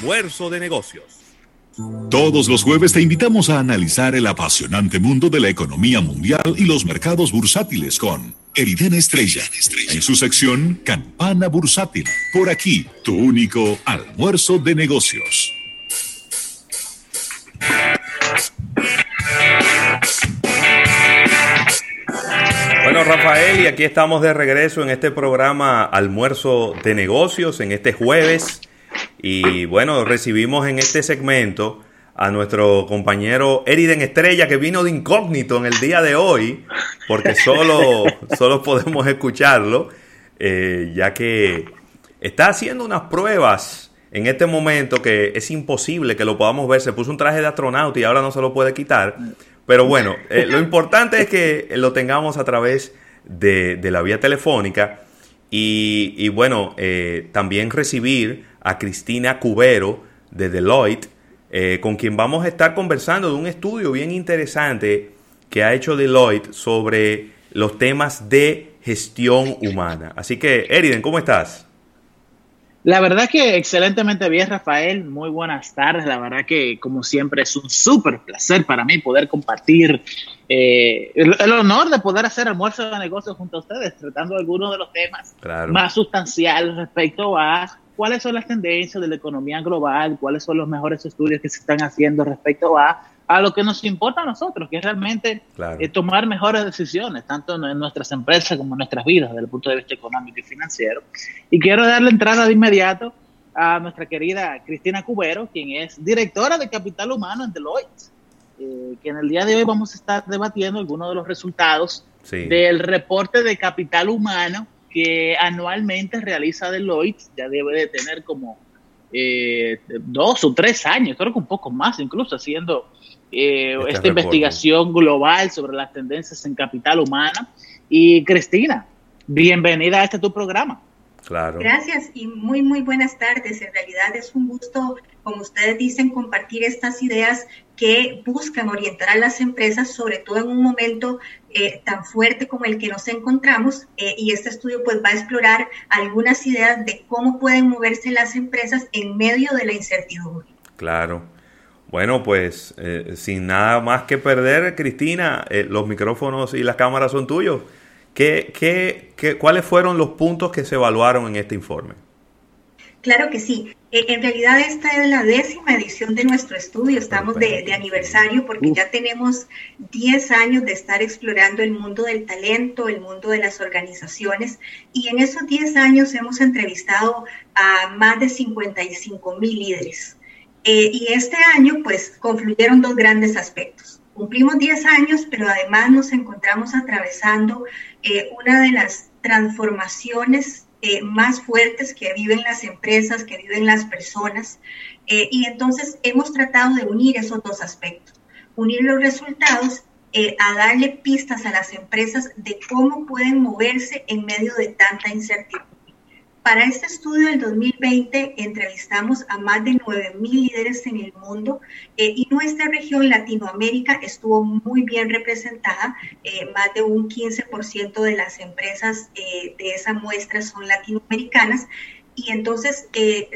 Almuerzo de Negocios. Todos los jueves te invitamos a analizar el apasionante mundo de la economía mundial y los mercados bursátiles con Eriden Estrella, en su sección Campana Bursátil. Por aquí, tu único almuerzo de negocios. Bueno, Rafael, y aquí estamos de regreso en este programa Almuerzo de Negocios, en este jueves. Y bueno, recibimos en este segmento a nuestro compañero Eriden Estrella, que vino de incógnito en el día de hoy, porque solo, solo podemos escucharlo, eh, ya que está haciendo unas pruebas en este momento que es imposible que lo podamos ver. Se puso un traje de astronauta y ahora no se lo puede quitar. Pero bueno, eh, lo importante es que lo tengamos a través de, la vía telefónica y, bueno, eh, también recibir a Cristina Cubero de Deloitte, eh, con quien vamos a estar conversando de un estudio bien interesante que ha hecho Deloitte sobre los temas de gestión humana. Así que, Eriden, ¿cómo estás? La verdad que excelentemente bien, Rafael. Muy buenas tardes. La verdad que, como siempre, es un súper placer para mí poder compartir eh, el, honor de poder hacer almuerzo de negocios junto a ustedes, tratando algunos de los temas más sustanciales respecto a cuáles son las tendencias de la economía global, cuáles son los mejores estudios que se están haciendo respecto a a lo que nos importa a nosotros, que es realmente eh, tomar mejores decisiones, tanto en nuestras empresas como en nuestras vidas, desde el punto de vista económico y financiero. Y quiero darle entrada de inmediato a nuestra querida Cristina Cubero, quien es directora de Capital Humano en Deloitte, eh, que en el día de hoy vamos a estar debatiendo algunos de los resultados del reporte de Capital Humano que anualmente realiza Deloitte, ya debe de tener como eh, dos o tres años, creo que un poco más incluso, haciendo eh, este esta investigación global sobre las tendencias en capital humana. Y Cristina, bienvenida a este tu programa. Claro. Gracias y muy, muy buenas tardes. En realidad es un gusto, como ustedes dicen, compartir estas ideas que buscan orientar a las empresas, sobre todo en un momento eh, tan fuerte como el que nos encontramos. Eh, y este estudio pues va a explorar algunas ideas de cómo pueden moverse las empresas en medio de la incertidumbre. Claro. Bueno, pues eh, sin nada más que perder, Cristina, los micrófonos y las cámaras son tuyos. ¿Qué, qué, qué, cuáles fueron los puntos que se evaluaron en este informe? Claro que sí. Eh, en realidad esta es la décima edición de nuestro estudio. Estamos de, de aniversario porque ya tenemos 10 años de estar explorando el mundo del talento, el mundo de las organizaciones. Y en esos 10 años hemos entrevistado a más de 55 mil líderes. Eh, y este año, pues, confluyeron dos grandes aspectos. Cumplimos 10 años, pero además nos encontramos atravesando eh, una de las transformaciones eh, más fuertes que viven las empresas, que viven las personas. y entonces hemos tratado de unir esos dos aspectos, unir los resultados a darle pistas a las empresas de cómo pueden moverse en medio de tanta incertidumbre. Para este estudio del 2020 entrevistamos a más de 9.000 líderes en el mundo eh, y nuestra región Latinoamérica estuvo muy bien representada. Eh, más de un 15% de las empresas eh, de esa muestra son latinoamericanas y entonces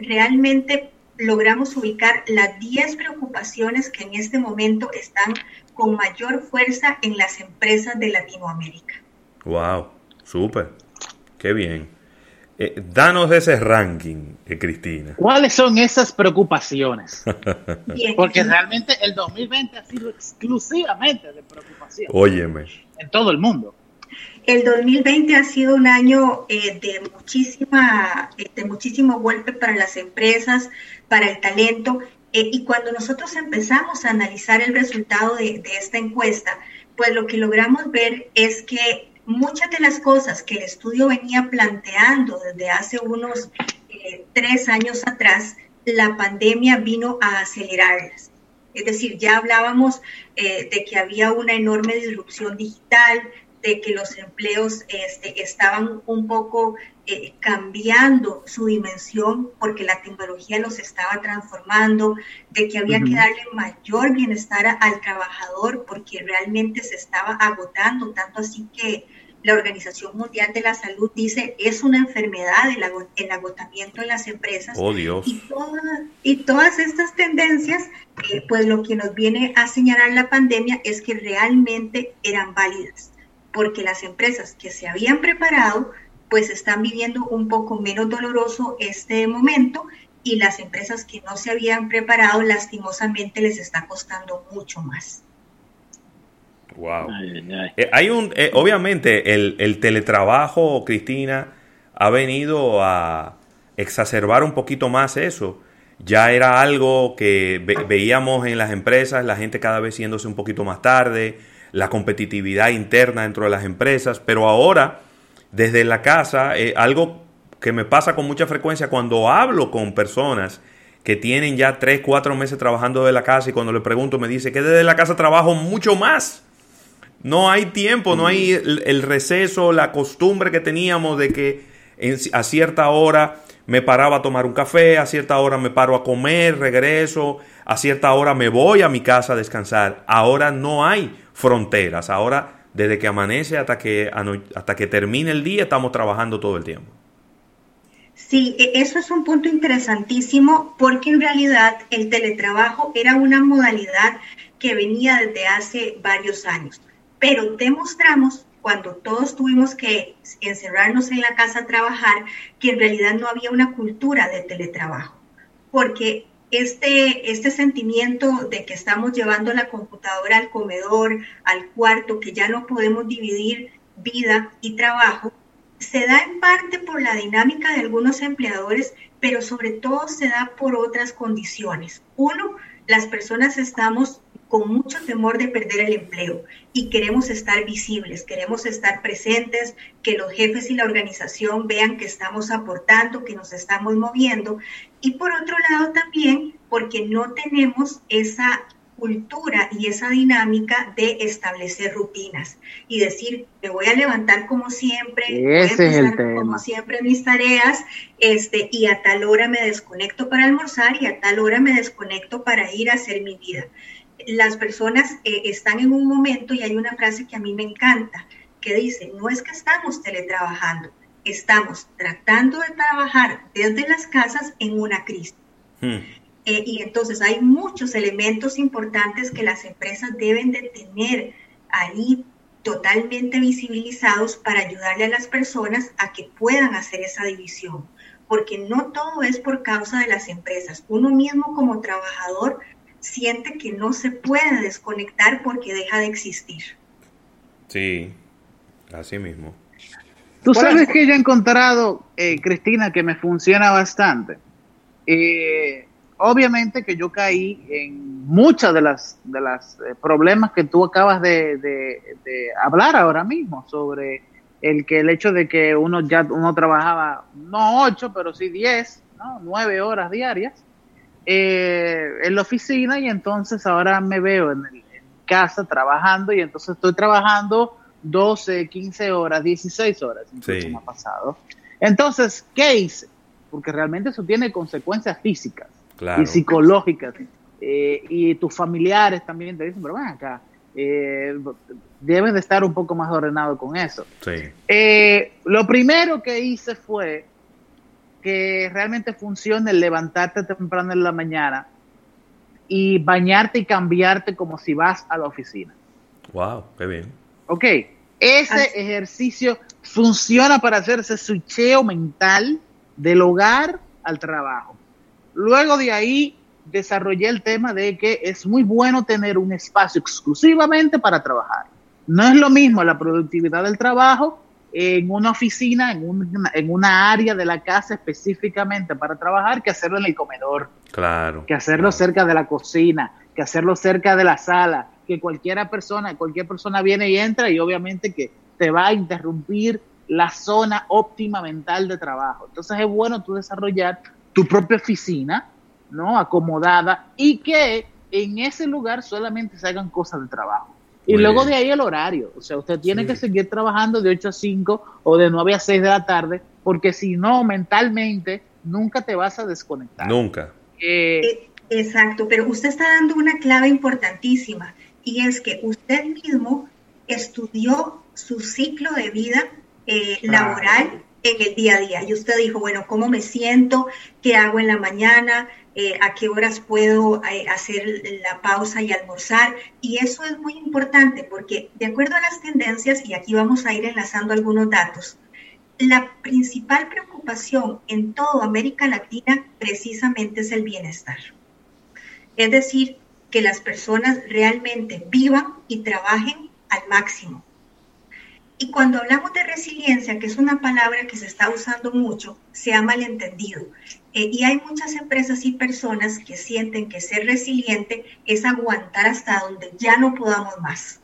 realmente logramos ubicar las 10 preocupaciones que en este momento están con mayor fuerza en las empresas de Latinoamérica. ¡Wow! ¡Súper! ¡Qué bien! Eh, danos ese ranking, eh, Cristina. ¿Cuáles son esas preocupaciones? Porque realmente el 2020 ha sido exclusivamente de preocupación. Óyeme. En todo el mundo. El 2020 ha sido un año eh, de muchísima, de muchísimo golpe para las empresas, para el talento. y cuando nosotros empezamos a analizar el resultado de, de esta encuesta, pues lo que logramos ver es que muchas de las cosas que el estudio venía planteando desde hace unos eh, tres años atrás, la pandemia vino a acelerarlas. Es decir, ya hablábamos eh, de que había una enorme disrupción digital, de que los empleos este, estaban un poco eh, cambiando su dimensión porque la tecnología los estaba transformando, de que había que darle mayor bienestar al trabajador porque realmente se estaba agotando, tanto así que la Organización Mundial de la Salud dice es una enfermedad el, agotamiento en las empresas. Oh, Dios. Y, todas estas tendencias, eh, pues lo que nos viene a señalar la pandemia es que realmente eran válidas, porque las empresas que se habían preparado, pues están viviendo un poco menos doloroso este momento y las empresas que no se habían preparado, lastimosamente les está costando mucho más. Wow. Eh, hay un, eh, obviamente, el, el, teletrabajo, Cristina, ha venido a exacerbar un poquito más eso. Ya era algo que veíamos en las empresas, la gente cada vez yéndose un poquito más tarde, la competitividad interna dentro de las empresas, pero ahora, desde la casa, eh, algo que me pasa con mucha frecuencia cuando hablo con personas que tienen ya 3, 4 meses trabajando de la casa y cuando le pregunto me dice que desde la casa trabajo mucho más no hay tiempo, no hay el, receso, la costumbre que teníamos de que a cierta hora me paraba a tomar un café, a cierta hora me paro a comer, regreso, a cierta hora me voy a mi casa a descansar. Ahora no hay fronteras, ahora desde que amanece hasta que, hasta que termine el día estamos trabajando todo el tiempo. Sí, e, eso es un punto interesantísimo porque en realidad el teletrabajo era una modalidad que venía desde hace varios años pero demostramos cuando todos tuvimos que encerrarnos en la casa a trabajar que en realidad no había una cultura de teletrabajo, porque este, este sentimiento de que estamos llevando la computadora al comedor, al cuarto, que ya no podemos dividir vida y trabajo, se da en parte por la dinámica de algunos empleadores, pero sobre todo se da por otras condiciones. Uno, las personas estamos con mucho temor de perder el empleo. Y queremos estar visibles, queremos estar presentes, que los jefes y la organización vean que estamos aportando, que nos estamos moviendo. Y por otro lado también porque no tenemos esa cultura y esa dinámica de establecer rutinas y decir, me voy a levantar como siempre, voy a empezar como siempre mis tareas, este, y a tal hora me desconecto para almorzar y a tal hora me desconecto para ir a hacer mi vida las personas eh, están en un momento y hay una frase que a mí me encanta, que dice, no es que estamos teletrabajando, estamos tratando de trabajar desde las casas en una crisis. Hmm. Eh, y entonces hay muchos elementos importantes que las empresas deben de tener ahí totalmente visibilizados para ayudarle a las personas a que puedan hacer esa división, porque no todo es por causa de las empresas. Uno mismo como trabajador siente que no se puede desconectar porque deja de existir. Sí, así mismo. Tú sabes que yo he encontrado, eh, Cristina, que me funciona bastante. Eh, obviamente que yo caí en muchas de las de los eh, problemas que tú acabas de, de, hablar ahora mismo sobre el que el hecho de que uno ya uno trabajaba no ocho pero sí diez, ¿no? nueve horas diarias eh, en la oficina y entonces ahora me veo en, casa trabajando y entonces estoy trabajando 12, 15 horas, 16 horas, incluso me ha pasado. Entonces, ¿qué hice? Porque realmente eso tiene consecuencias físicas y psicológicas. Eh, y tus familiares también te dicen, pero ven acá, eh, debes de estar un poco más ordenado con eso. Eh, lo primero que hice fue que realmente funcione levantarte temprano en la mañana y bañarte y cambiarte como si vas a la oficina. Wow, qué bien. Ok, ese ejercicio funciona para hacer ese switcheo mental del hogar al trabajo. Luego de ahí desarrollé el tema de que es muy bueno tener un espacio exclusivamente para trabajar. No es lo mismo la productividad del trabajo en una oficina, en, una, en una área de la casa específicamente para trabajar, que hacerlo en el comedor. Claro. Que hacerlo cerca de la cocina, que hacerlo cerca de la sala, que cualquiera persona, cualquier persona viene y entra y obviamente que te va a interrumpir la zona óptima mental de trabajo. Entonces es bueno tú desarrollar tu propia oficina, ¿no? Acomodada y que en ese lugar solamente se hagan cosas de trabajo. Y luego de ahí el horario. O sea, usted tiene que seguir trabajando de 8 a 5 o de 9 a 6 de la tarde, porque si no, mentalmente, nunca te vas a desconectar. Nunca. Eh, eh, exacto, pero usted está dando una clave importantísima y es que usted mismo estudió su ciclo de vida eh, laboral en el día a día. Y usted dijo, bueno, ¿cómo me siento? ¿Qué hago en la mañana? Eh, ¿A qué horas puedo eh, hacer la pausa y almorzar? Y eso es muy importante porque de acuerdo a las tendencias, y aquí vamos a ir enlazando algunos datos, la principal preocupación en toda América Latina precisamente es el bienestar. Es decir, que las personas realmente vivan y trabajen al máximo y cuando hablamos de resiliencia, que es una palabra que se está usando mucho, se ha malentendido. Eh, y hay muchas empresas y personas que sienten que ser resiliente es aguantar hasta donde ya no podamos más.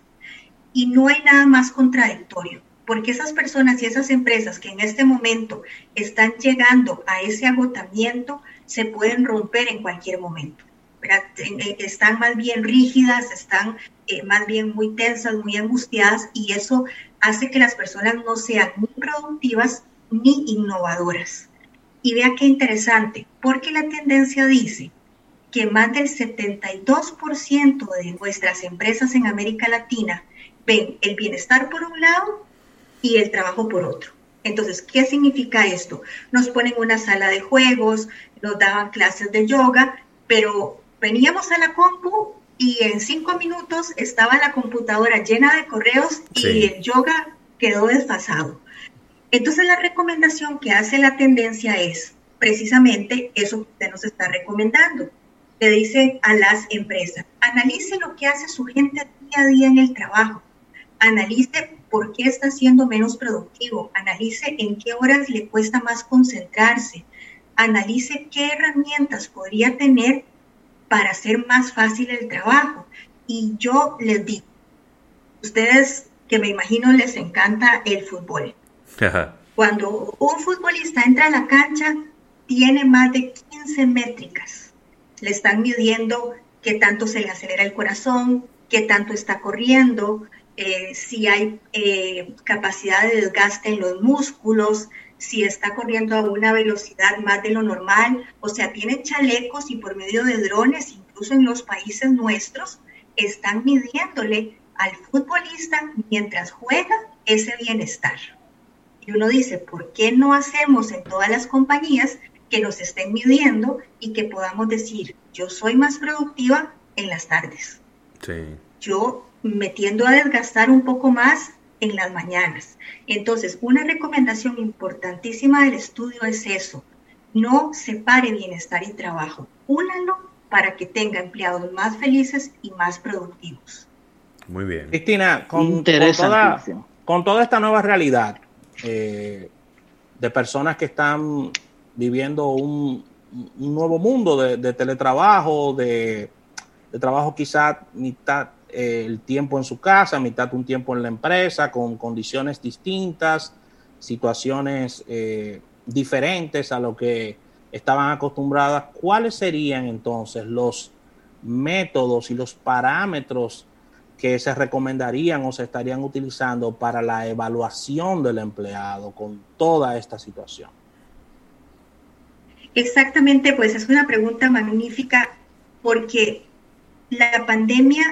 Y no hay nada más contradictorio, porque esas personas y esas empresas que en este momento están llegando a ese agotamiento se pueden romper en cualquier momento. Eh, están más bien rígidas, están eh, más bien muy tensas, muy angustiadas y eso hace que las personas no sean ni productivas ni innovadoras. Y vea qué interesante, porque la tendencia dice que más del 72% de nuestras empresas en América Latina ven el bienestar por un lado y el trabajo por otro. Entonces, ¿qué significa esto? Nos ponen una sala de juegos, nos daban clases de yoga, pero veníamos a la compu y en cinco minutos estaba la computadora llena de correos y el yoga quedó desfasado. Entonces la recomendación que hace la tendencia es precisamente eso que usted nos está recomendando. Le dice a las empresas, analice lo que hace su gente día a día en el trabajo, analice por qué está siendo menos productivo, analice en qué horas le cuesta más concentrarse, analice qué herramientas podría tener para hacer más fácil el trabajo. Y yo les digo, ustedes que me imagino les encanta el fútbol. Cuando un futbolista entra a la cancha, tiene más de 15 métricas. Le están midiendo qué tanto se le acelera el corazón, qué tanto está corriendo, eh, si hay eh, capacidad de desgaste en los músculos, si está corriendo a una velocidad más de lo normal, o sea, tiene chalecos y por medio de drones, incluso en los países nuestros, están midiéndole al futbolista mientras juega ese bienestar. Y uno dice, ¿por qué no hacemos en todas las compañías que nos estén midiendo y que podamos decir, yo soy más productiva en las tardes? Sí. Yo me tiendo a desgastar un poco más en las mañanas. Entonces, una recomendación importantísima del estudio es eso. No separe bienestar y trabajo. Únalo para que tenga empleados más felices y más productivos. Muy bien. Cristina, con, toda, con toda, esta nueva realidad eh, de personas que están viviendo un, nuevo mundo de, teletrabajo, de, de trabajo quizá mitad el tiempo en su casa, mitad un tiempo en la empresa, con condiciones distintas, situaciones eh, diferentes a lo que estaban acostumbradas, ¿cuáles serían entonces los métodos y los parámetros que se recomendarían o se estarían utilizando para la evaluación del empleado con toda esta situación? Exactamente, pues es una pregunta magnífica porque la pandemia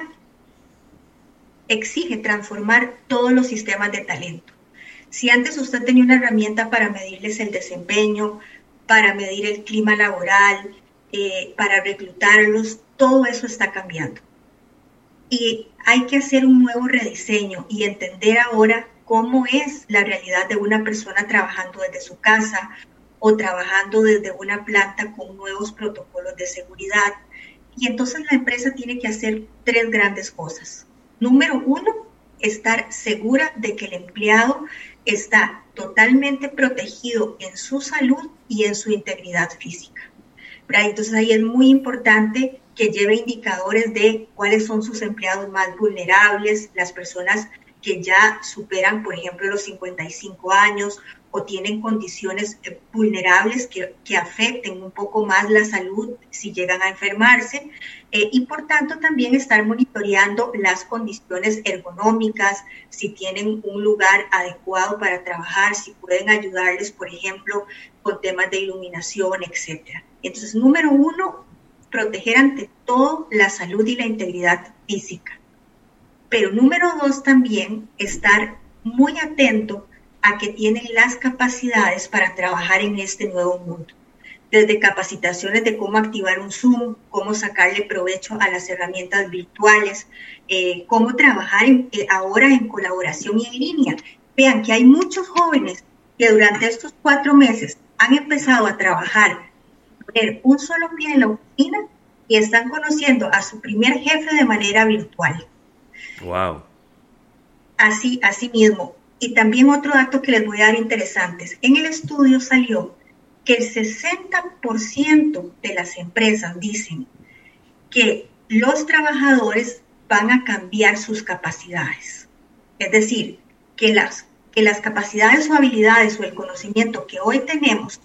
exige transformar todos los sistemas de talento. Si antes usted tenía una herramienta para medirles el desempeño, para medir el clima laboral, eh, para reclutarlos, todo eso está cambiando. Y hay que hacer un nuevo rediseño y entender ahora cómo es la realidad de una persona trabajando desde su casa o trabajando desde una planta con nuevos protocolos de seguridad. Y entonces la empresa tiene que hacer tres grandes cosas. Número uno, estar segura de que el empleado está totalmente protegido en su salud y en su integridad física. Entonces ahí es muy importante que lleve indicadores de cuáles son sus empleados más vulnerables, las personas que ya superan, por ejemplo, los 55 años o tienen condiciones eh, vulnerables que, que, afecten un poco más la salud si llegan a enfermarse eh, y por tanto también estar monitoreando las condiciones ergonómicas, si tienen un lugar adecuado para trabajar, si pueden ayudarles, por ejemplo, con temas de iluminación, etcétera. Entonces, número uno, proteger ante todo la salud y la integridad física. Pero número dos también, estar muy atento a que tienen las capacidades para trabajar en este nuevo mundo. Desde capacitaciones de cómo activar un Zoom, cómo sacarle provecho a las herramientas virtuales, eh, cómo trabajar eh, ahora en colaboración y en línea. Vean que hay muchos jóvenes que durante estos cuatro meses han empezado a trabajar, poner un solo pie en la oficina y están conociendo a su primer jefe de manera virtual. Wow. Así, así mismo. Y también otro dato que les voy a dar interesantes. En el estudio salió que el 60% de las empresas dicen que los trabajadores van a cambiar sus capacidades. Es decir, que las, que las capacidades o habilidades o el conocimiento que hoy tenemos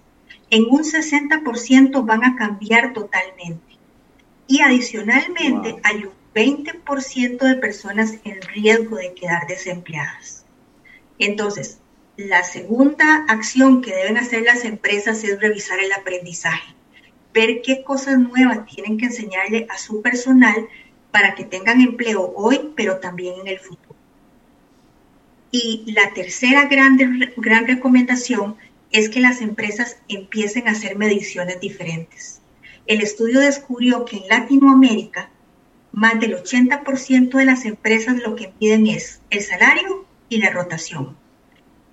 en un 60% van a cambiar totalmente. Y adicionalmente hay un 20% de personas en riesgo de quedar desempleadas. Entonces, la segunda acción que deben hacer las empresas es revisar el aprendizaje, ver qué cosas nuevas tienen que enseñarle a su personal para que tengan empleo hoy, pero también en el futuro. Y la tercera gran, gran recomendación es que las empresas empiecen a hacer mediciones diferentes. El estudio descubrió que en Latinoamérica más del 80% de las empresas lo que piden es el salario y la rotación,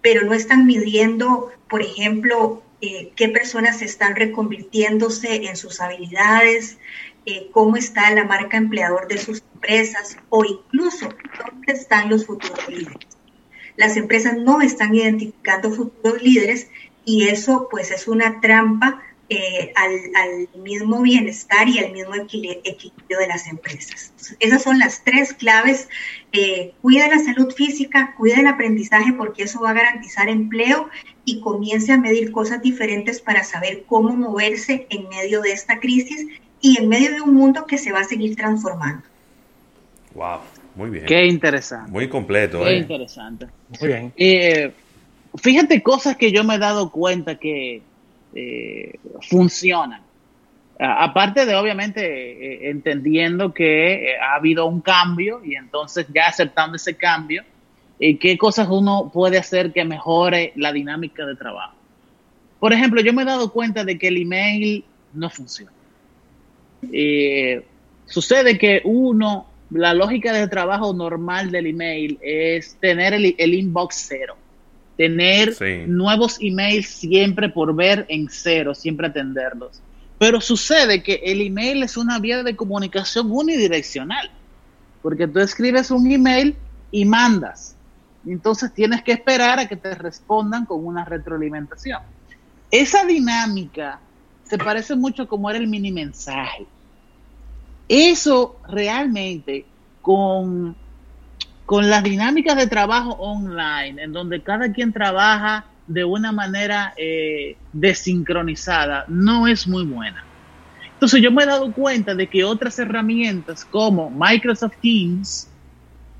pero no están midiendo, por ejemplo, eh, qué personas están reconvirtiéndose en sus habilidades, eh, cómo está la marca empleador de sus empresas o incluso dónde están los futuros líderes. Las empresas no están identificando futuros líderes y eso pues es una trampa eh, al, mismo bienestar y al mismo equilibrio de las empresas. esas son las tres claves. Eh, cuida la salud física, cuida el aprendizaje porque eso va a garantizar empleo y comience a medir cosas diferentes para saber cómo moverse en medio de esta crisis y en medio de un mundo que se va a seguir transformando. Wow, muy bien. Qué interesante. Muy completo. Qué eh. interesante. Muy bien. Eh, fíjate cosas que yo me he dado cuenta que eh, funcionan. Aparte de obviamente eh, entendiendo que eh, ha habido un cambio y entonces ya aceptando ese cambio, y qué cosas uno puede hacer que mejore la dinámica de trabajo. Por ejemplo, yo me he dado cuenta de que el email no funciona. sucede que uno, la lógica de trabajo normal del email es tener el inbox cero tener nuevos emails siempre por ver en cero, siempre atenderlos. Pero sucede que el email es una vía de comunicación unidireccional, porque tú escribes un email y mandas. Entonces tienes que esperar a que te respondan con una retroalimentación. Esa dinámica se parece mucho como era el mini mensaje. Eso realmente con con las dinámicas de trabajo online, en donde cada quien trabaja de una manera eh, desincronizada, no es muy buena. Entonces yo me he dado cuenta de que otras herramientas como Microsoft Teams,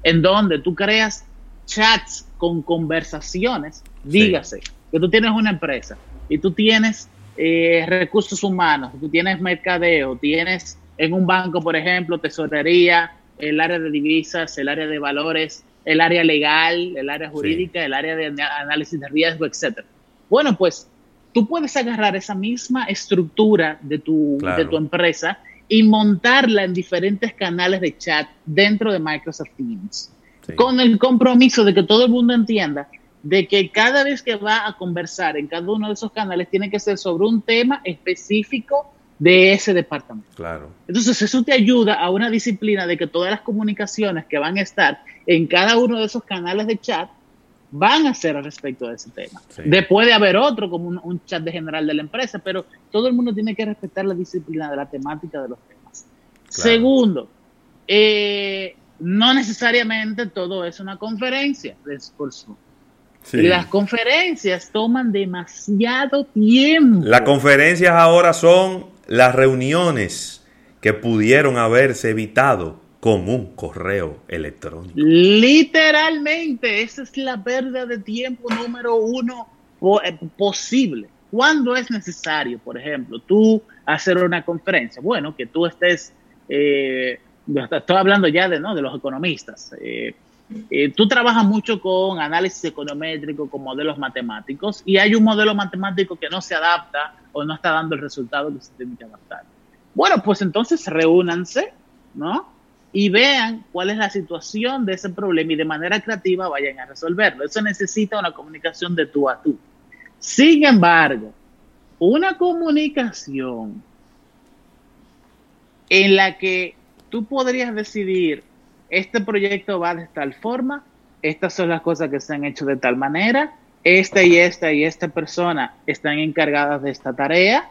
en donde tú creas chats con conversaciones, dígase que tú tienes una empresa y tú tienes eh, recursos humanos, tú tienes mercadeo, tienes en un banco, por ejemplo, tesorería, el área de divisas, el área de valores, el área legal, el área jurídica, el área de análisis de riesgo, etcétera. Bueno, pues tú puedes agarrar esa misma estructura de tu, de tu empresa y montarla en diferentes canales de chat dentro de Microsoft Teams, con el compromiso de que todo el mundo entienda de que cada vez que va a conversar en cada uno de esos canales tiene que ser sobre un tema específico de ese departamento. Claro. Entonces eso te ayuda a una disciplina de que todas las comunicaciones que van a estar en cada uno de esos canales de chat van a ser al respecto de ese tema. Después de haber otro, como un, chat de general de la empresa, pero todo el mundo tiene que respetar la disciplina de la temática de los temas. Segundo, eh, no necesariamente todo es una conferencia por Las conferencias toman demasiado tiempo. Las conferencias ahora son las reuniones que pudieron haberse evitado con un correo electrónico. Literalmente, esa es la pérdida de tiempo número uno eh, posible. ¿Cuándo es necesario, por ejemplo, tú hacer una conferencia? Bueno, que tú estés, eh, estoy hablando ya de, ¿no? de los economistas, eh, eh, tú trabajas mucho con análisis econométrico, con modelos matemáticos, y hay un modelo matemático que no se adapta o no está dando el resultado que se tiene que adaptar. Bueno, pues entonces reúnanse, ¿no? Y vean cuál es la situación de ese problema y de manera creativa vayan a resolverlo. Eso necesita una comunicación de tú a tú. Sin embargo, una comunicación en la que tú podrías decidir, este proyecto va de tal forma, estas son las cosas que se han hecho de tal manera, esta y esta y esta persona están encargadas de esta tarea.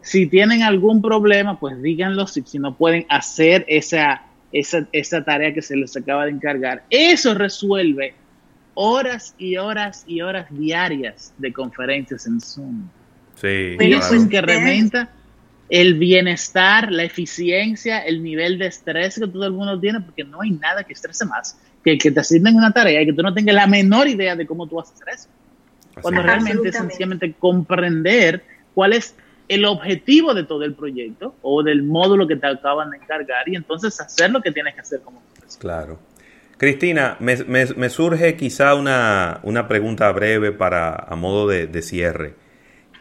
Si tienen algún problema, pues díganlo si, si no pueden hacer esa, esa, esa tarea que se les acaba de encargar. Eso resuelve horas y horas y horas diarias de conferencias en Zoom. Sí, eso incrementa el bienestar, la eficiencia, el nivel de estrés que todo el mundo tiene, porque no hay nada que estrese más que, que te asignen una tarea y que tú no tengas la menor idea de cómo tú vas a hacer eso. Cuando realmente es sencillamente comprender cuál es el objetivo de todo el proyecto o del módulo que te acaban de encargar y entonces hacer lo que tienes que hacer como profesor. Claro. Cristina, me, me, me surge quizá una, una, pregunta breve para a modo de, de cierre.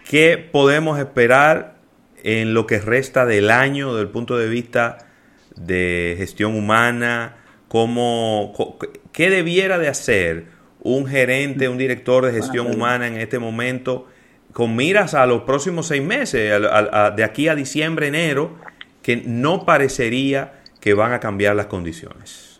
¿Qué podemos esperar en lo que resta del año desde el punto de vista de gestión humana? ¿Cómo, ¿Qué debiera de hacer un gerente, un director de gestión humana en este momento con miras a los próximos seis meses, a, a, de aquí a diciembre, enero, que no parecería que van a cambiar las condiciones?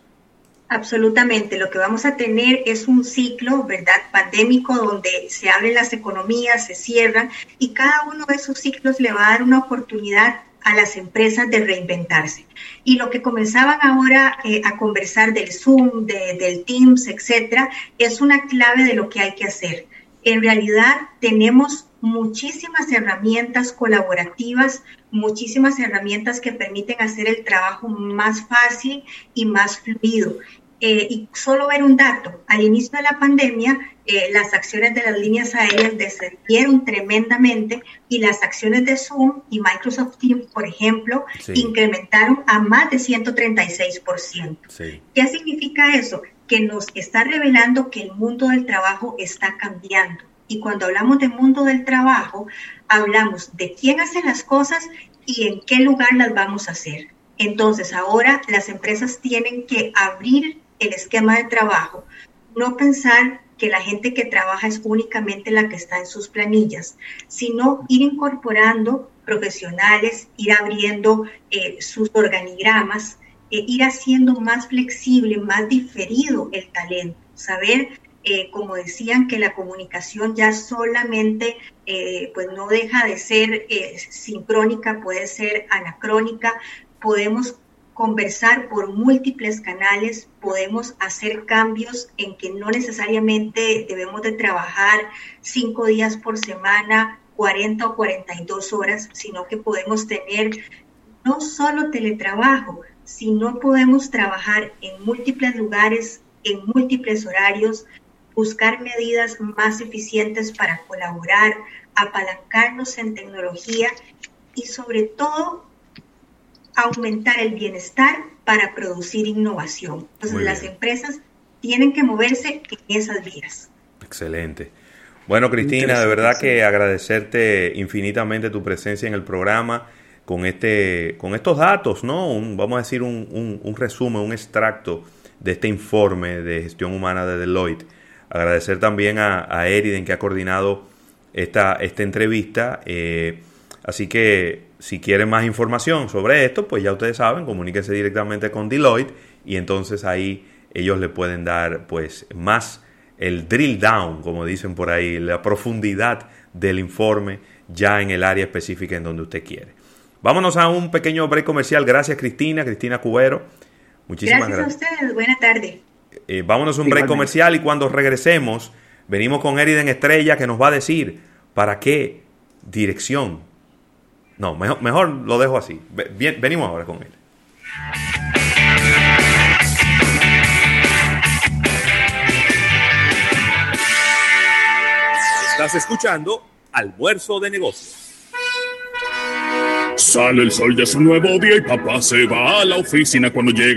Absolutamente. Lo que vamos a tener es un ciclo, ¿verdad?, pandémico donde se abren las economías, se cierran y cada uno de esos ciclos le va a dar una oportunidad a las empresas de reinventarse. Y lo que comenzaban ahora eh, a conversar del Zoom, de, del Teams, etcétera, es una clave de lo que hay que hacer. En realidad tenemos muchísimas herramientas colaborativas, muchísimas herramientas que permiten hacer el trabajo más fácil y más fluido. Eh, y solo ver un dato, al inicio de la pandemia, eh, las acciones de las líneas aéreas descendieron tremendamente y las acciones de Zoom y Microsoft Teams, por ejemplo, sí. incrementaron a más de 136%. Sí. ¿Qué significa eso? Que nos está revelando que el mundo del trabajo está cambiando. Y cuando hablamos de mundo del trabajo, hablamos de quién hace las cosas y en qué lugar las vamos a hacer. Entonces, ahora las empresas tienen que abrir el esquema de trabajo, no pensar que la gente que trabaja es únicamente la que está en sus planillas, sino ir incorporando profesionales, ir abriendo eh, sus organigramas, eh, ir haciendo más flexible, más diferido el talento, saber, eh, como decían, que la comunicación ya solamente eh, pues no deja de ser sincrónica, puede ser anacrónica, podemos conversar por múltiples canales, podemos hacer cambios en que no necesariamente debemos de trabajar cinco días por semana, 40 o 42 horas, sino que podemos tener no solo teletrabajo, sino podemos trabajar en múltiples lugares, en múltiples horarios, buscar medidas más eficientes para colaborar, apalancarnos en tecnología y sobre todo aumentar el bienestar para producir innovación. Entonces las empresas tienen que moverse en esas vías. Excelente. Bueno, Cristina, de verdad que agradecerte infinitamente tu presencia en el programa con este, con estos datos, ¿no? Un, vamos a decir un, un, un, resumen, un extracto de este informe de gestión humana de Deloitte. Agradecer también a, a Eriden que ha coordinado esta, esta entrevista. Eh, así que si quieren más información sobre esto, pues ya ustedes saben, comuníquense directamente con Deloitte y entonces ahí ellos le pueden dar pues más el drill down, como dicen por ahí, la profundidad del informe ya en el área específica en donde usted quiere. Vámonos a un pequeño break comercial. Gracias Cristina, Cristina Cubero. Muchísimas gracias. Gracias a ustedes. Buena tarde. Eh, vámonos a un break comercial y cuando regresemos venimos con Eriden Estrella que nos va a decir para qué dirección no, mejor, mejor lo dejo así. Bien, venimos ahora con él. Estás escuchando Almuerzo de Negocios. Sale el sol de su nuevo día y papá se va a la oficina cuando llega.